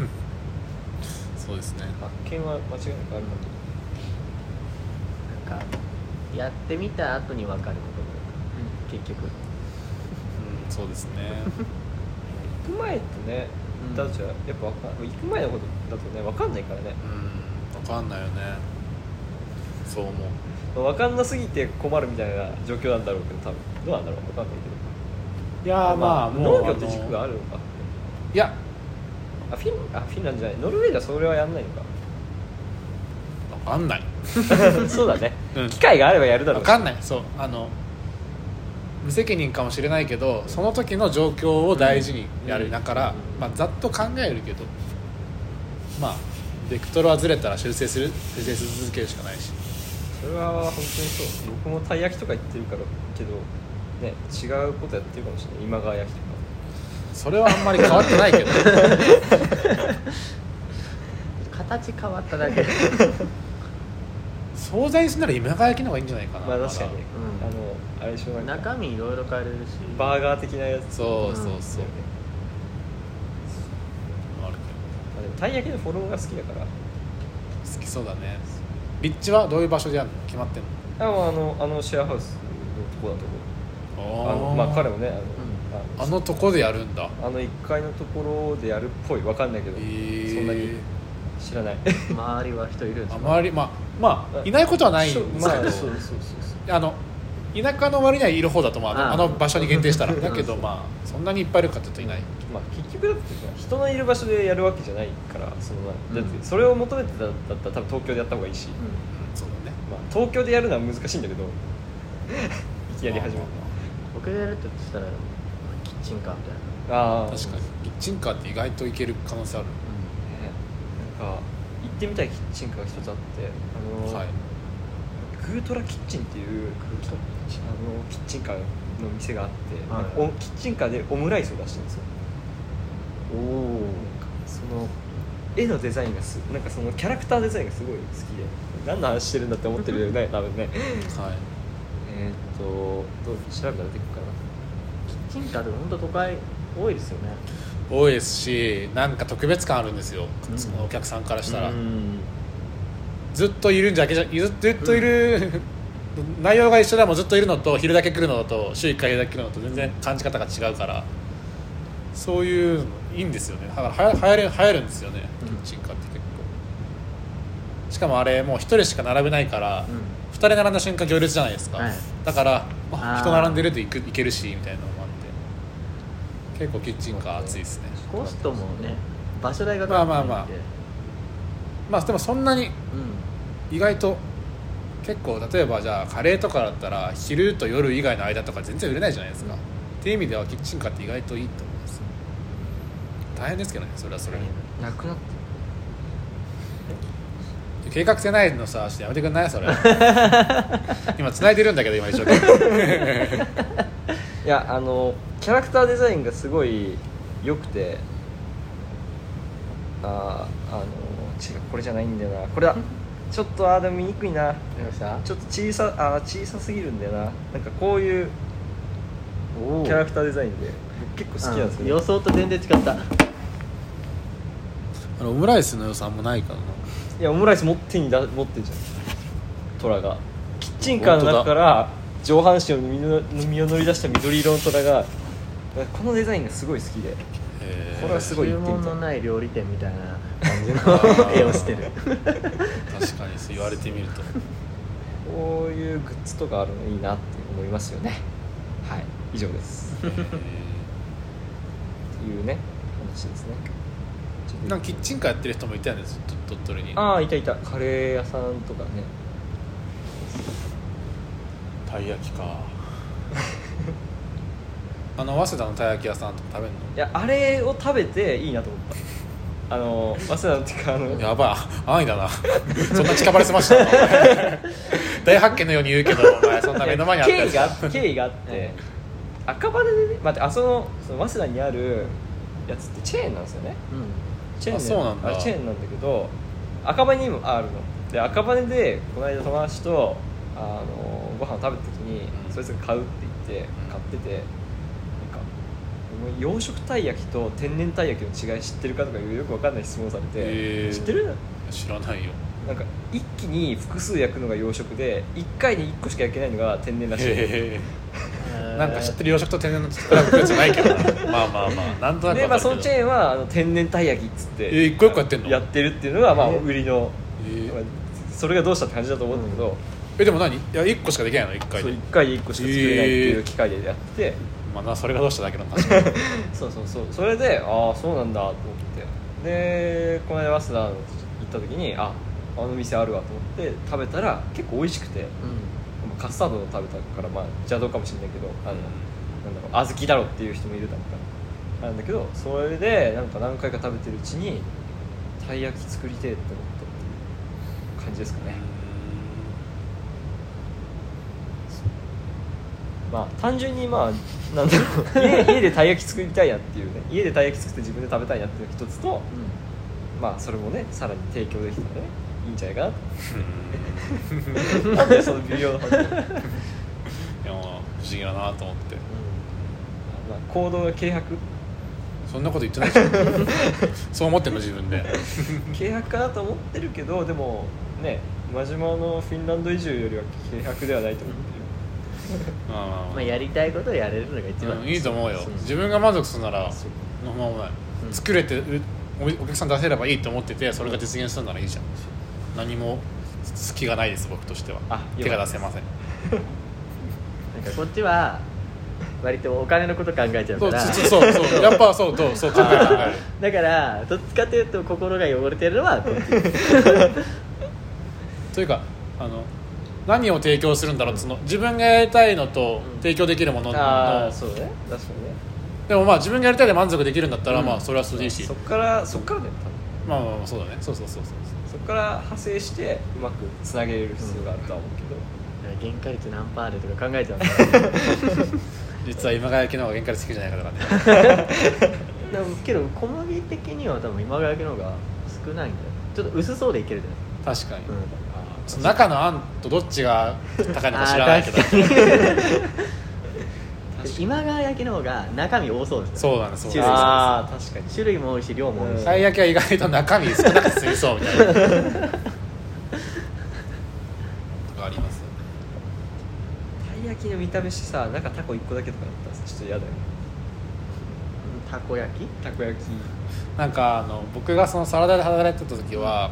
そうですね。発見は間違いなくあるかなんかやってみた後に分かることも結局。うんそうですね。と 行く前とねうん。だとやっぱわかん行く前のことだとね分かんないからね。うん分かんないよね。そう思う。分かんなすぎて困るみたいな状況なんだろうけど多分。どうなんだろう分かんないけいやーまあどもう農業って軸があるるのかいやあフィンあフィンランドじゃないノルウェーではそれはやんないの分かんない。か そうだね、うん。機会があればやるだろう分かんない。そう。あの無責任かもしれないけどその時の状況を大事にやる、うん。だから、うん。まあ、ざっと考えるけどまあベクトルはずれたら修正する修正し続けるしかないし。それは本当にそう。僕もたい焼きとか言ってるからけどね違うことやってるかもしれない。今川焼きとかそれはあんまり変わってないけど。形変わっただけ惣菜にするなら今川焼きの方がいいんじゃないかなまあ確かに、うん。あのあれでしょなんか。中身いろいろ変えれるし。バーガー的なやつ。そうそうそう、う。ん。あるまあでもたい焼きのフォローが好きだから。好きそうだね。立地はどういう場所でやるの決まってんの？あもうあのあのシェアハウスのとこだと思う。あのまあ彼もねあの、ああのとこでやるんだ。あの1階のところでやるっぽい。わかんないけど、えー。そんなに知らない。周りは人いるんですあか？周りまあまあいないことはないんですけど、まあそうそうそうそうあの田舎の割にはいる方だと思う。あのああ。あの場所に限定したら。だけどまあそんなにいっぱいいるかっていうといない。まあ結局だってさ人のいる場所でやるわけじゃないからそのだってそれを求めてたんだったら多分東京でやった方がいいし、うそうだね。まあ、東京でやるのは難しいんだけど。いきなり始める。まあま僕がやるとしたらチンカーみたいな。あ確かに。キッチンカーって意外といける可能性ある。ね。なんか行ってみたいキッチンカーが一つあってあの、はい。グートラキッチンっていうあのキッチンカーの店があって、はい。おキッチンカーでオムライスを出してるんですよ。おおなんかその絵のデザインがすなんかそのキャラクターデザインがすごい好きで何の話してるんだって思ってるよね多分ね。はい。えーっとどう調べたら出てくるかな本当都会多いですよね。多いですしなんか特別感あるんですよ、うん。そのお客さんからしたら、うん。ずっといるんじゃけじゃずずっといる、内容が一緒でもずっといるのと昼だけ来るのと週1回昼だけ来るのと全然感じ方が違うから。そういうのいいんですよね。だからはやる流行るんですよね。うん。キッチンカーって結構。しかもあれもう1人しか並べないから、うん。2人並んだ瞬間行列じゃないですか、はい。だから人並んでると行く行けるしみたいな結構キッチンカー熱いですね。コストもね場所代がまあまあまあ。まあでもそんなにうん。意外と結構例えばじゃあカレーとかだったら昼と夜以外の間とか全然売れないじゃないですか、うんっていう意味ではキッチンカーって意外といいと思います大変ですけどねそれはそれで。なくなって。計画性ないのさちょっとやめてくんない？それ。今繋いでるんだけど今一生懸命いやあのキャラクターデザインがすごい良くてあーあの違うこれじゃないんだよな。これだ。ちょっとあーでも見にくいな。ちょっと小さあー小さすぎるんだよな。なんかこういうおキャラクターデザインで僕結構好きなんですうんけど予想と全然違った。あのオムライスの予算もないからな。いやオムライス持ってにだ持ってんじゃん。トラが。キッチンカーの中から上半身を身を乗り出した緑色のトラがこのデザインがすごい好きで。これはすごい注文のない料理店みたいな感じの絵をしてる。確かにそう言われてみると。こういうグッズとかあるのいいなって思いますよね。はい。以上です。へっていうね話ですね。なんかキッチンカーやってる人もいたよねずっと鳥取に。ああいたいた。カレー屋さんとかねたい焼きか。あの早稲田のたい焼き屋さんとか食べるいやあれを食べていいなと思った。あの早稲田っていうかあののやばい。安易だな。そんな近場で済ましたの？大発見のように言うけどお前そんな目の前にあった経緯が経緯があって赤羽でね待ってあそのその早稲田にあるやつってチェーンなんですよね。うチェーンあそうなんだ。チェーンなんだけど赤羽にもあるの。で赤羽でこの間友達とあのご飯を食べた時に、うん。そいつが買うって言って買っててなんかお前養殖たい焼きと天然たい焼きの違い知ってるかとかいうよくわかんない質問されて、知ってる？知らないよ。なんか一気に複数焼くのが養殖で1回に1個しか焼けないのが天然らしい。なんか知ってる養殖と天然の比べじゃないけど。な まあまあまあなんとなくで、まあ、そのチェーンはあの天然たい焼きっつってえー一個一個やってんの？やってるっていうのがまあえー。売りの、えー。まあそれがどうしたって感じだと思うんだけど、えでも何？いや1個しかできないの1回そうで1回で1個しか作れないっていう機械でやって、まあなそれがどうしただけなんだ確かにそうそうそう。それでああそうなんだと思って。でこの間早稲田行った時にああの店あるわと思って食べたら結構美味しくて。ん。カスタードを食べたからまあ邪道かもしれないけどあの、なんだろう小豆だろっていう人もいるだろうから。なんだけどそれでなんか何回か食べてるうちにたい焼き作りてえって思ったっていう感じですかね、まあ単純にまあなんだろう。家家でたい焼き作りたいなっていうね。家でたい焼き作って自分で食べたいなっていうのが一つとまあそれもねさらに提供できたらねいいんじゃないかなと。なんでその微妙な話いやまあ不思議だなと思って。まあ行動が軽薄？そんなこと言ってないでしょそう思ってんの？自分で。軽薄かなと思ってるけどでもね真島のフィンランド移住よりは軽薄ではないと思ってまあまあまあまあやりたいことをやれるのが一番。うんいいと思うよ。自分が満足するならそう。のままない、うん。作れてうおお客さん出せればいいと思っててそれが実現するならいいじゃん。何も隙がないです僕としては。あ手が出せません。なんかこっちは割とお金のこと考えちゃうから。そうそうそうやっぱそうそうそう考える考 だからどっちかというと心が汚れてるのはこっち。というかあの何を提供するんだろうその自分がやりたいのとうん。提供できるものの、ああそうね。確かにね。でもまあ自分がやりたいで満足できるんだったら、うん。まあそれはそれでいいし。そっからそっからだよ多分まあまあまあそうだね。そうそうそうそう。そっから派生してうまくつなげれる必要があるとは思うけど、原価率何パーでとか考えちゃうんだよ実は今川焼きの方が原価率好きじゃないかとかね。でもけど小麦的には多分今川焼きの方が少ないんだよ。ちょっと薄そうでいけるじゃない。確かに、ですか、その中の案とどっちが高いのか知らないけど。今川焼きの方が中身多そうですよ、ね、そうなんですあ確かに種類も多いし量も多いし。たい焼きは意外と中身少なくすぎそうみたいな。とかあります。たい焼きの見た目してさ中タコ1個だけとかだったらちょっと嫌だよね。たこ焼き？たこ焼き。なんかあの僕がそのサラダで働いてた時は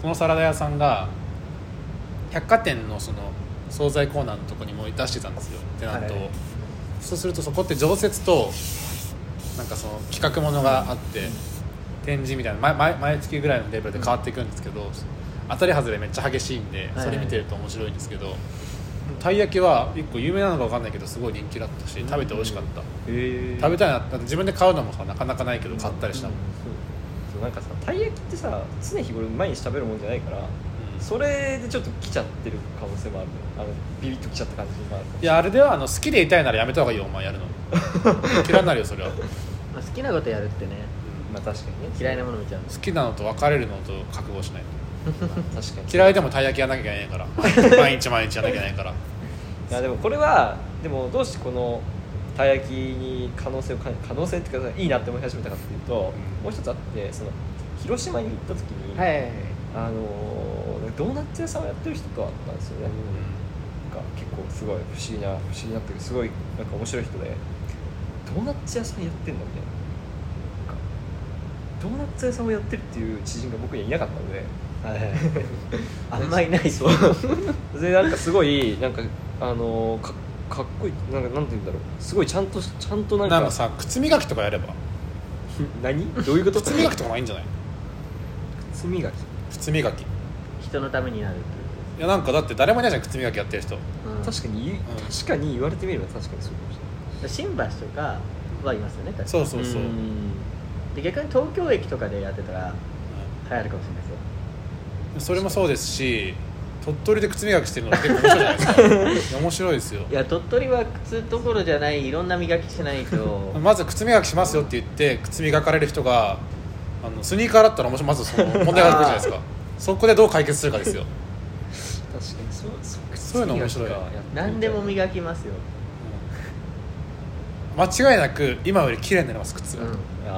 そのサラダ屋さんが百貨店のその惣菜コーナーのとこにも出してたんですよ。テナントを、はい。そうするとそこって常設となんかその企画ものがあって展示みたいな毎毎毎月ぐらいのレベルで変わっていくんですけど、当たり外れめっちゃ激しいんではい。それ見てると面白いんですけど、たい焼きは一個有名なのか分かんないけどすごい人気だったし食べて美味しかった、へえ食べたいなだって自分で買うのもさなかなかないけど買ったりしたもん、そうなんかさたい焼きってさ常日頃毎日食べるもんじゃないからそれでちょっと来ちゃってる可能性もあるね。あのビビッと来ちゃった感じもあるい。やあれではあの好きでいたいならやめた方がいいよお前やるの。嫌いになるよそれは、まあ好きなことやるってね。まあ確かにね。嫌いなもの見ちゃう好きなのと別れるのと覚悟しないと。まあ確かに。嫌いでもたい焼きやんなきゃいけないから。毎日毎日やんなきゃいけないから。いやでもこれはでもどうしてこのたい焼きに可能性を感じ可能性っていうかいいなって思い始めたかっていうと、もう一つあってその広島に行った時に、はいはいはい。あのードーナツ屋さんをやってる人と会ったんですよね、なんか結構すごい不思議な不思議なっていうかすごいなんか面白い人でドーナツ屋さんやってんだみたいな。なんかドーナツ屋さんをやってるっていう知人が僕にはいなかったので。あんまりないそう。でなんかすごいなんかあのーかかっこいいなんかなんて言うんだろう。すごいちゃんとちゃんとなんかなんかさ靴磨きとかやれば。何？どういうこと？靴磨きとかもいいんじゃない？靴磨き。靴磨き。い人のためになるってやなんかだって誰もいないじゃん靴磨きやってる人。ことです、確かに言う、ん。確かに言われてみれば確かにそうかもしうん、新橋とかはいますよね確かに。そうそうそう、れないで逆に東京駅とかでやってたら流行るかもしれないですよ。うん。それもそうですし鳥取で靴磨きしてるのって結構面白いじゃないですか。面白いですよ。いや鳥取は靴どころじゃないいろんな磨きしないと。まず靴磨きしますよって言って靴磨かれる人があのスニーカーだったらもしまずその問題が出てくるじゃないですかそこでどう解決するかですよ。確かに。そうそうそういうの面白い。何でも磨きますよ、間違いなく今より綺麗になります靴が、うん、あ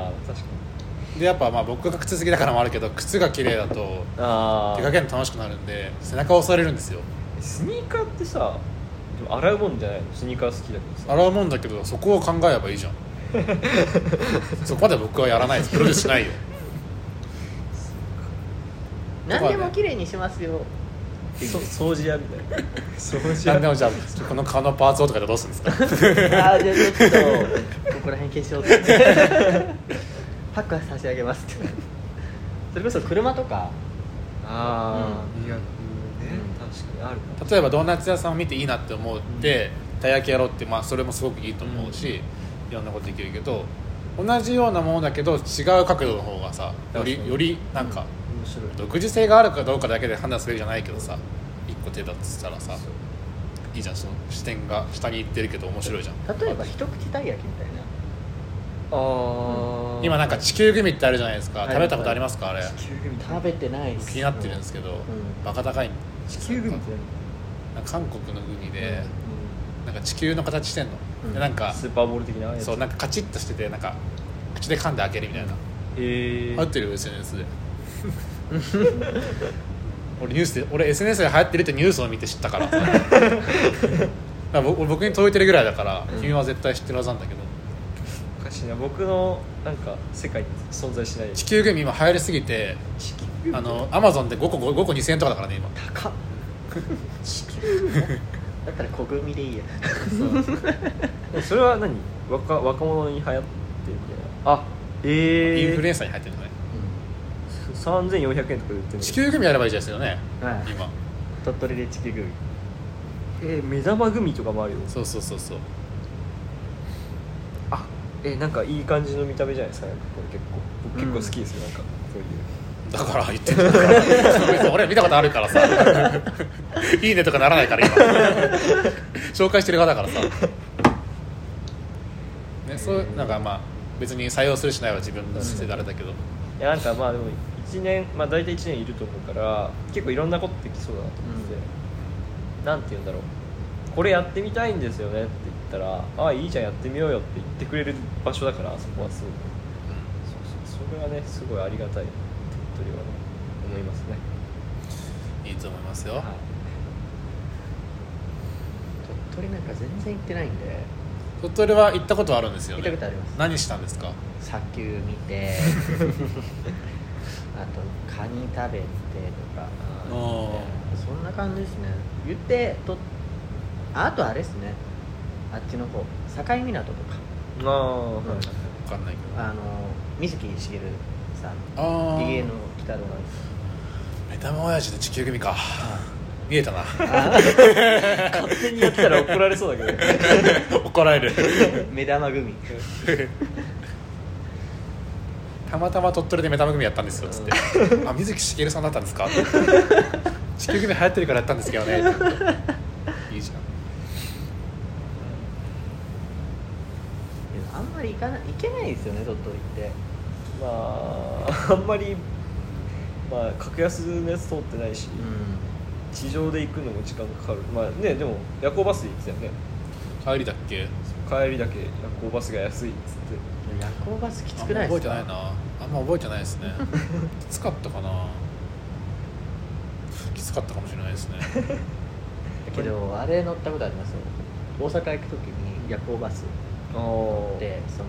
あ確かに。でやっぱまあ僕が靴好きだからもあるけど靴が綺麗だとあ出かけるの楽しくなるんで背中を押されるんですよ。スニーカーってさでも洗うもんじゃないの？スニーカー好きだけどさ。洗うもんだけどそこを考えればいいじゃん。そこまで僕はやらないです。プロデュースしないよ何でも綺麗にしますよ。そ掃除屋みたいな。掃除屋。何でもじゃあこの顔のパーツをとかでどうするんですか？ああじゃあちょっとここら辺消しようって パックは差し上げます。ってそれこそ車とか。ああうん。確かにあるな例えばドーナツ屋さんを見ていいなって思ってたい焼きやろうって、まあ、それもすごくいいと思うし、いろんなことできるけど同じようなものだけど違う角度の方がさよりよりなんか面白い。独自性があるかどうかだけで判断するじゃないけどさ一個手だっつったらさいいじゃんその視点が下に行ってるけど面白いじゃん。例えば一口たい焼きみたいな。ああ今なんか地球グミってあるじゃないですか。はい。食べたことありますかあれ。地球グミ。食べてないです。気になってるんですけど、ん。バカ高い地球グミって韓国のグミで、何なんか地球の形してんの、うん。でなんかスーパーボール的なやつ。そうなんかカチッとしててなんか口で噛んで開けるみたいな、へえ流行ってる？よ SNS で 俺ニュースで俺 SNS で流行ってるってニュースを見て知ったから。僕僕に届いてるぐらいだから、うん君は絶対知ってるはずなんだけど。おかしいな。僕のなんか世界に存在しない。地球グミ今流行りすぎて地球グミあのアマゾンで5個 ,5 個2000円とかだからね今。高っ。だったら小組でいいや。えそれは何？若若者に流行ってるみたいな。あええインフルエンサーに入ってるのね3400円とかで売ってるの地球グミやればいいですよね。はい。今。鳥取で地球グミ。えー目玉グミとかもあるよ。そうそうそうそう。あえーなんかいい感じの見た目じゃないですか？これ結構。僕結構好きですよ、なんか。そういう。だから言ってる。俺見たことあるからさ。いいねとかならないから今。紹介してる側だからさ、ね、そうなんかまあ別に採用するしないは自分のせいであれだけど。いやなんかまあでも1年まあ大体1年いると思うから結構いろんなことできそうだなと思って、なんて言うんだろう。これやってみたいんですよねって言ったらああいいじゃんやってみようよって言ってくれる場所だからそこはすごいそうそうそれはねすごいありがたい鳥取はね思いますね、いいと思いますよ、鳥鳥取なんか全然行ってないんで。鳥取は行ったことあるんですよ行ねったことあります。何したんですか？砂丘見て あとカニ食べてとか。そんな感じですね。言ってとああとあれですね。あっちの方。境港とか。ああ、はい。分かんないけど。あの水木しげるさん。ああリゲの鬼太郎が目玉親父で地球組か。見えたな。あ勝手にやってたら怒られそうだけどね。怒られる。目玉組 たまたま鳥取で目玉組やったんですよつって「あ水木しげるさんだったんですか?」地球組流行ってるからやったんですけどね」いいじゃん。あんまり行かない行けないですよね鳥取って。まあ あんまりまあ格安のやつ通ってないし、う地上で行くのも時間かかる。まあねでも夜行バスで行ってたよね。帰りだっけ？帰りだけ夜行バスが安いっつって。ん夜行バスきつくないですか？ま覚えてないな。あんま覚えてないですね。きつかったかな。きつかったかもしれないですね。けどあれ乗ったことあります？よ大阪行く時に夜行バスあ乗ってその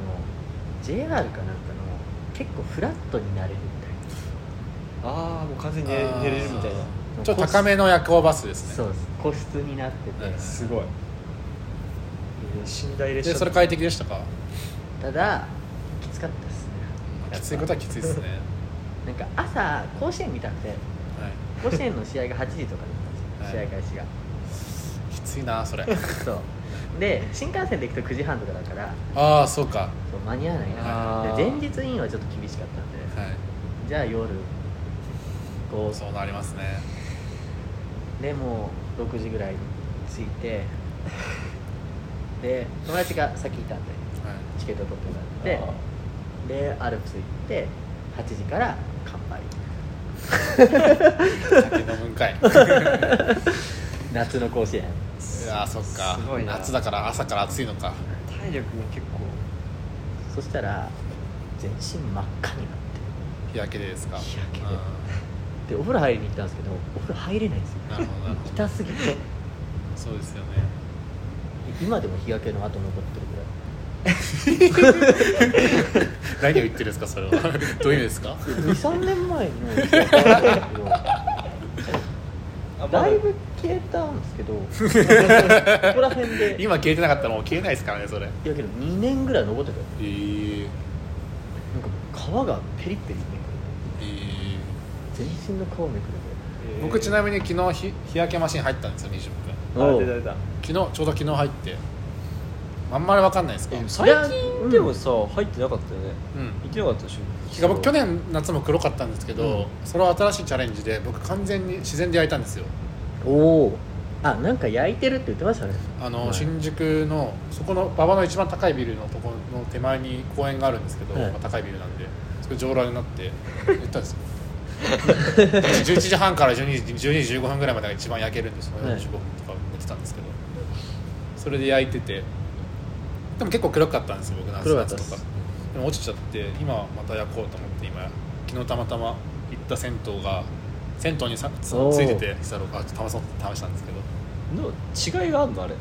JR かなんかの結構フラットになれるみああもう完全に寝寝れるみたいな。なちょっと高めの夜行バスですね。そうです。個室になってて、うんすごい。寝台列車でそれ快適でしたか？ただきつかったですね。きついことはきついですね。なんか朝甲子園見たくて。はい。甲子園の試合が8時とかだったんですよ、はい。試合開始が。きついなそれ。そう。で新幹線で行くと9時半とかだから。ああそうか。そう間に合わないな。で前日インはちょっと厳しかったんで。はい。じゃあ夜こう。そうなりますね。でもう6時ぐらいに着いて。で友達が先いたんで。はいチケット取ってもらってでアルプス行って8時から乾杯。酒飲むんかい。夏の甲子園。いやーそっか。すごいな。夏だから朝から暑いのか。体力が結構。そしたら全身真っ赤になっ日焼けでですか？日焼けで。うんてでお風呂入りに行ったんですけどお風呂入れないんですよ。なるほどなるほど。痛すぎて。そうですよね。今でも日焼けの跡残ってるぐらい 何を言ってるんですかそれは。どういう意味ですか？23年前に だ。いぶ消えたんですけど。ここら辺で。い今消えてなかったらもう消えないですからねそれ。やけど2年ぐらい残ってたよ。えー、なんか皮がペリッペリめくえー。れて全身の皮めくれて。僕ちなみに昨日日日焼けマシン入ったんですよ20分あ出た出た。昨日ちょうど昨日入ってあんまり分かんないですか？うん最近でもさ、入ってなかったよね。行ってなかったでしょ僕去年夏も黒かったんですけど、うん。それは新しいチャレンジで僕完全に自然で焼いたんですよ。おお。あなんか焼いてるって言ってましたね。あの、はい。新宿のそこの馬場の一番高いビルのところの手前に公園があるんですけど、はい。まあ高いビルなんでそこ上裸になって行ったんですよ。11時半から12時12時15分ぐらいまでが一番焼けるんですよ、はい45分とか寝てたんですけどそれで焼いててでも結構黒かったんですよ僕夏夏とか。でも落ちちゃって今また焼こうと思って今昨日たまたま行った銭湯が銭湯にさつついてて久郎がたまそう試したんですけど。の違いがあるのあれ？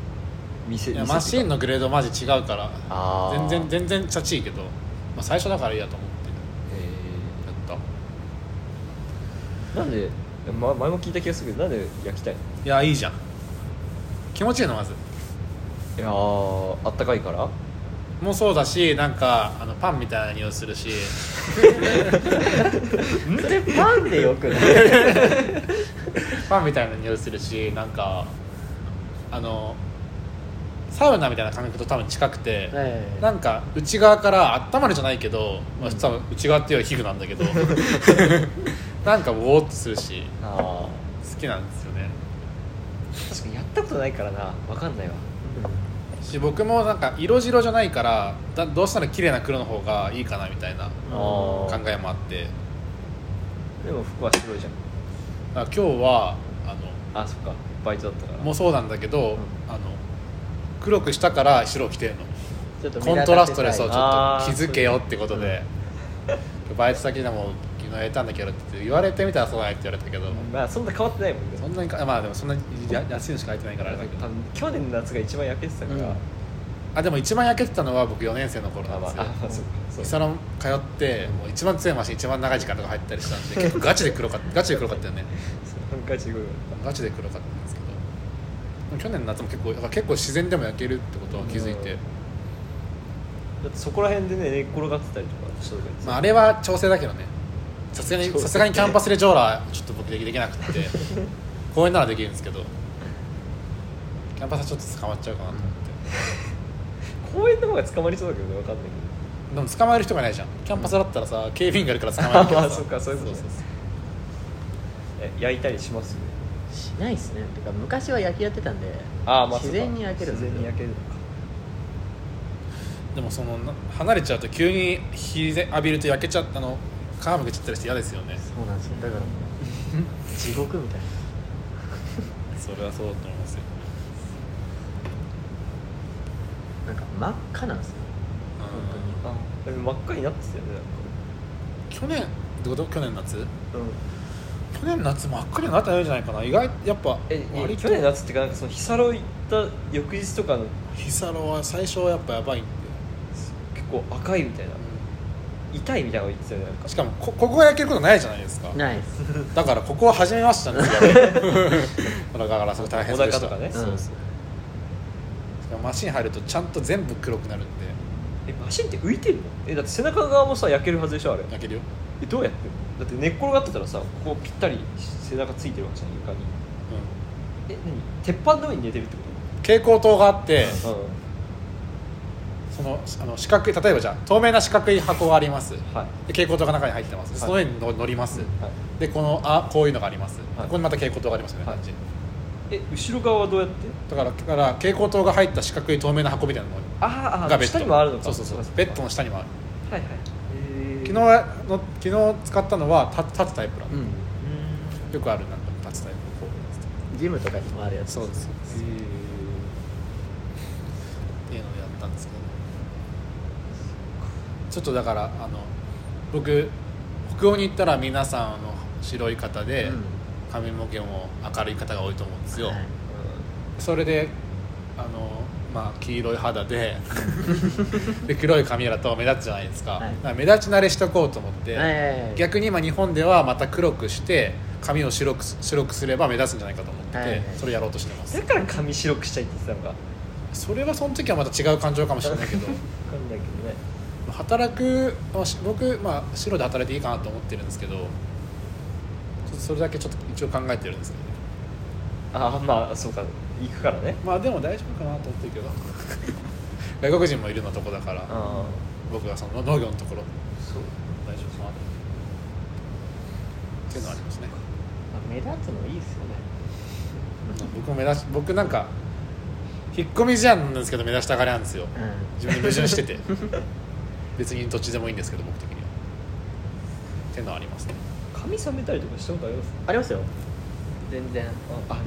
店いや店マシンのグレードマジ違うから全然全然チャチいけど、まあ、最初だからいいやと思ってへやっなんで、ま、前も聞いた気がするけどなんで焼きたいの？いやいいじゃん。気持ちいいのまずいやーあったかいから？もうそうだしなんかあのパンみたいな匂いするし。それパンでよくない？パンみたいな匂いするしなんかあのサウナみたいな感覚と多分近くて、ええ。なんか内側から温まるじゃないけど、まあ、内側っていうより皮膚なんだけど。なんかウォーっとするしあ好きなんですよね。確かにやったことないからな。わかんないわし僕もなんか色白じゃないからだどうしたら綺麗な黒の方がいいかなみたいなあ考ーえもあって。でも服は白いじゃん。だから今日はあのあそっか。バイトだったから。もうそうなんだけど、あの黒くしたから白を着てるの。ちょっとコントラストでそうちょっと気づけよってことで。バイト先でも昨日やれたんだけどって言われてみたらそうないって言われたけど、まあそんな変わってないもんね。そんなにかまあでもそんなにや安いのしか入ってないからあれだけど。多分去年の夏が一番焼けてたから、うん。あでも一番焼けてたのは僕4年生の頃なんですよ。あまああそうかそうサロン通ってもう一番強いマシン一番長い時間とか入ったりしたんで 結構ガチで黒かったガチで黒かったよね。そうガチで黒かっガチで黒かったんですけど。去年の夏も結構結構自然でも焼けるってことは気づいて、うん。ただってそこら辺でね寝っ転がってたりとかした時に。まあ、あれは調整だけどねさすがにさすがにキャンパスで上裸ちょっと僕できできなくて公園ならできるんですけど。キャンパスはちょっと捕まっちゃうかなと思って、公園の方が捕まりそうだけどね分かんないけでも捕まえる人がいないじゃん。キャンパスだったらさ警備員がいるから捕まえるけどさあそっかそういうことね。そうそうどえ焼いたりします？しないっすね。てか昔は焼きやってたんでああまあ自然に焼けるん自然に焼けるでもそのな離れちゃうと急に日で浴びると焼けちゃったの皮むけちゃったりして嫌ですよね。そうなんですよ。だからもう 地獄みたいな。それはそうだと思いますよ。なんか真っ赤なんですよ。本あでも真っ赤になってたよね去年ってこと去年夏？なん。か去年夏真っ赤にはなってないんじゃないかな。意外やっぱえ割と。去年夏っていうかなんかそのヒサロ行った翌日とかのヒサロは最初はやっぱやばいんで、結構赤いみたいな痛いみたいなの言ってたよねなんか。しかもこここが焼けることないじゃないですか。ないです。だからここは初めましてなんですよだからすごい大変そうでした。お腹とかね。そうそう。しかもマシン入るとちゃんと全部黒くなるんで。えマシンって浮いてるの？えだって背中側もさ焼けるはずでしょあれ。焼けるよ、えどうやってだって寝っ転がってたらさここぴったり背中ついてるわけじゃん床に。うん、え何？鉄板の上に寝てるってこ蛍光灯があってとうんそのあの四角い例えばじゃあ透明な四角い箱があります。ではい。蛍光灯が中に入ってます、はい。その上にの乗ります、はい。でこのあこういうのがあります、はい。ここにまた蛍光灯がありますよね、はい。感じえ後ろ側はどうやって？だからだから蛍光灯が入った四角い透明な箱みたいなのあがベッド。下にもあるのか。そうそうそう。ベッドの下にもある。はいはい。えー。昨日はの昨日使ったのは立立つタイプだ、うん。うよくあるなんか立つタイプこうジムとかにもあるやつそうです。ー。んっていうのをやったんですけどちょっとだからあの僕北欧に行ったら皆さんあの白い方で、うん。髪の毛も明るい方が多いと思うんですよ、はい。それであのまあ黄色い肌で で黒い髪だと目立つじゃないですか,、はい。だから目立ち慣れしとこうと思って、はいはいはい。逆に今日本ではまた黒くして髪を白くす白くすれば目立つんじゃないかと思って、はいはいそれやろうとしてます。だから髪白くしたいって言ってたのか。それはその時はまた違う感情かもしれないけど 働くまあし僕、まあ、白で働いていいかなと思ってるんですけどそれだけちょっと一応考えてるんですけどね。ああまあそうか。行くからね。まあでも大丈夫かなと思ってるけど。外国人もいるようなとこだから僕がその農業のところ。そう。大丈夫かなっていうのはありますね。目立つのいいっすよね。僕も目立ち僕なんか引っ込み思案なんですけど目立ちたがりなんですよ。う自分に矛盾してて 別にどっちでもいいんですけど僕的には。っていうのはありますね。髪染めたりとかしたことあります？んありますよ。全然。ああでも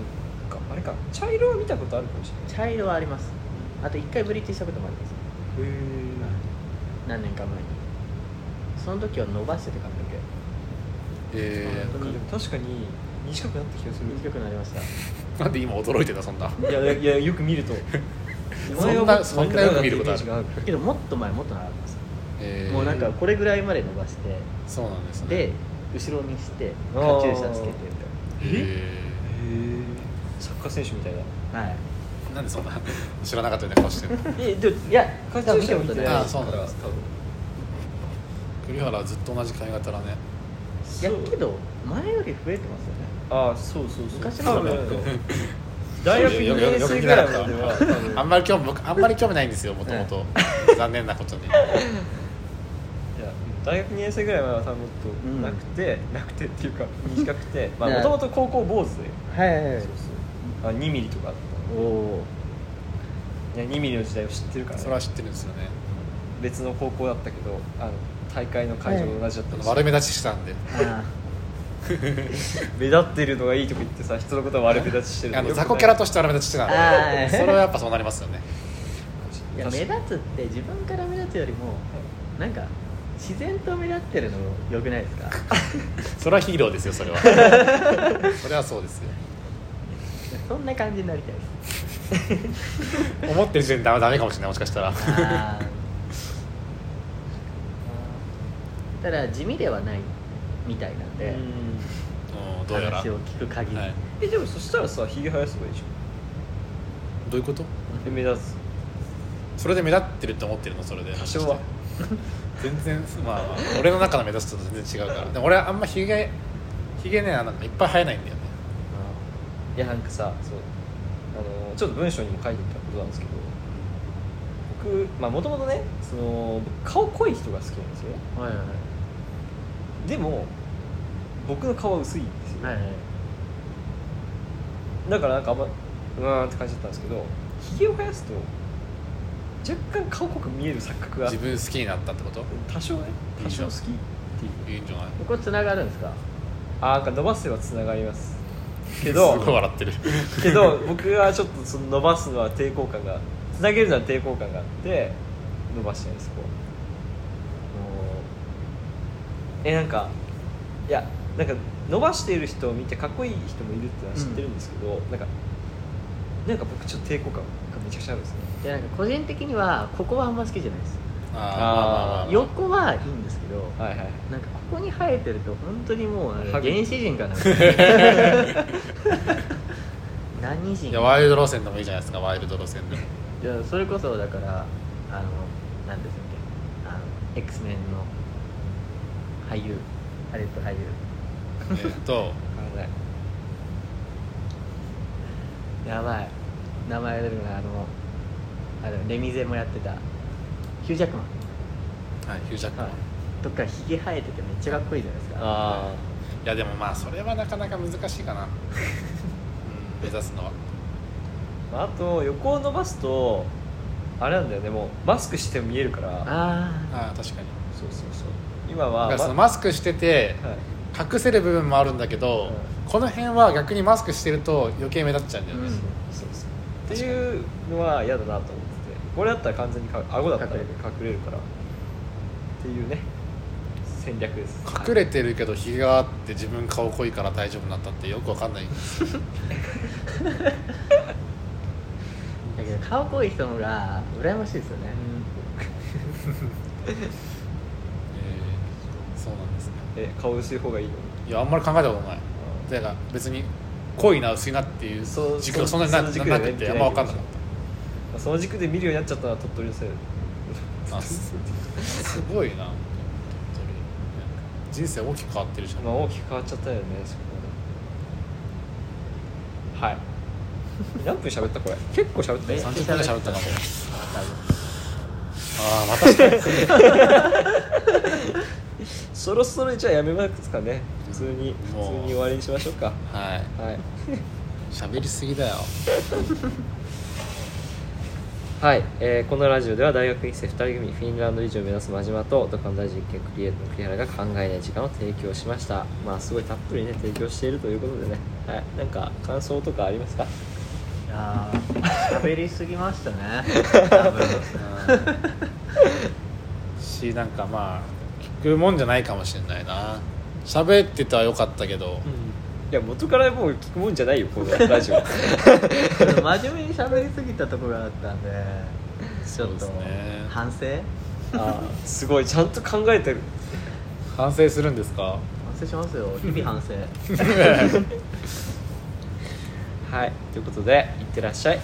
かあれか。茶色は見たことあるかもしれない。茶色はあります。あと一回ブリーチしたこともあります。へ何年か前に。その時は伸ばしてて髪の毛。ええでも確かに短くなった気がする。短くなりました。ー、なんで今驚いてたそんな。いやいやよく見ると。そんなそんなよく見ることある。けどもっと前もっと長かったですえーもうなんかこれぐらいまで伸ばしてそうなんですね。で後ろにしてカチューシャつけてみえへえサッカー選手みたいな。たいなはい。ー、なんでそんな 知らなかったような顔してる。のえでもいやカチューシャみたいな。あーそうなんです多分栗原はずっと同じ髪型だね。いやけど前より増えてますよね。ああそうそうそう。昔の 大学2年生ぐらいまあんまり興味僕あんまり興味ないんですよもともと。残念なことに大学2年生ぐらいまでは多分もっうんとなくて、なくてっていうか短くて まあねもともと高校坊主で。はいはいはい。そうそう。あ2ミリとかあっおおたいや2ミリの時代を知ってるから、ね、それは知ってるんですよね。別の高校だったけどあの大会の会場同じだったりして悪目立ちしたんで。あ 目立ってるのがいいとか言ってさ人のことは悪目立ちしてるあの雑魚キャラとして悪目立ちしてたんで。それはやっぱそうなりますよね。ーいや目立つって自分から目立つよりもなんか自然と目立ってるのよくないですか？それはヒーローですよそれは。それはそうですよ。そんな感じになりたいです。思ってる時点でダメダメかもしれないもしかしたら。あー。ただ地味ではないみたいなんで、うん。どうやら。話を聞く限り、はい。えでもそしたらさひげ生やせばいいじどういうこと？目立つ。それで目立ってるって思ってるの？それで多少は全然まあ、まあ、俺の中の目立つと全然違うから。でも俺はあんまひげひげねなんかいっぱい生えないんだよね。いやなんかさそう。あのちょっと文章にも書いていたことなんですけど僕まあもともとねその顔濃い人が好きなんですよはいはいでも僕の顔は薄いんですよ、はいはい。だからなんかあんまうーんって感じだったんですけどひげを生やすと若干顔濃く見える錯覚が。自分好きになったってこと？多少ね。多少好き。っていういいんじゃない？ここつながるんですか？あーなんか伸ばせばつながります。けすごいど笑ってる。けど僕はちょっとその伸ばすのは抵抗感がつなげるのは抵抗感があって伸ばしてないですこうえなんかいやなんか伸ばしている人を見てかっこいい人もいるってのは知ってるんですけど、なんかなんか僕ちょっと抵抗感がめちゃくちゃあるんですね。いやなんか個人的にはここはあんま好きじゃないです。ああ横はいいんですけどはいはい。なんかここに生えてると本当にもうなんかハゲ原始人かな。何人いやワイルド路線でもいいじゃないですかワイルド路線でも。いやそれこそだからあの何ですっけ。あの X メンの俳優。ハリウッド俳優。えっと。やばい名前出るあのあれレミゼもやってた。ヒュージャックマン。はいヒュージャックマン、はい。とかひげ生えててめっちゃかっこいいじゃないですか。あいやでもまあそれはなかなか難しいかな、うん、目指すのは。ああと横を伸ばすとあれなんだよ。ねもうマスクしても見えるから。あああ確かに。そうそうそう。今だはからそのまマスクしててはい。隠せる部分もあるんだけど、うこの辺は逆にマスクしてると余計目立っちゃうんだよね、うんっていうのは嫌だなと思っててこれだったら完全にか顎だったら隠隠れるから。っていうね戦略です。隠れてるけどひげがあって自分顔濃いから大丈夫になったってよくわかんない。だけど顔濃い人のが羨ましいですよね。えーそうなんですね。え顔薄い方がいいの？いやあんまり考えたことない。だから別に濃いな薄いなっていう軸がそんなになその軸でねなくてあんま分かんなかっその軸で見るようになっちゃったのは鳥取のせいすすごいな。人生大きく変わってるじゃん、まあ大きく変わっちゃったよねそこはい。何分喋ったこれ？結構喋ったよ。めっちゃ30分ぐらい喋ったああまた そろそろじゃあやめますかね。普通に普通に終わりにしましょうか。はい。はい。喋りすぎだよ。はい、えーこのラジオでは大学院生2人組フィンランド以上を目指す真島と土管大実験クリエイトの栗原が考えない時間を提供しました。まあすごいたっぷりね提供しているということでね。はい。なんか感想とかありますか？いやー喋りすぎましたね。多分。しなんかまあ聞くもんじゃないかもしれないな喋ってたらよかったけど、いや元からもう聞くもんじゃないよこのラジオ。真面目に喋りすぎたところがあったんでちょっとね。反省？あーすごいちゃんと考えてる。反省するんですか？反省しますよ。日々反省。はいということでいってらっしゃい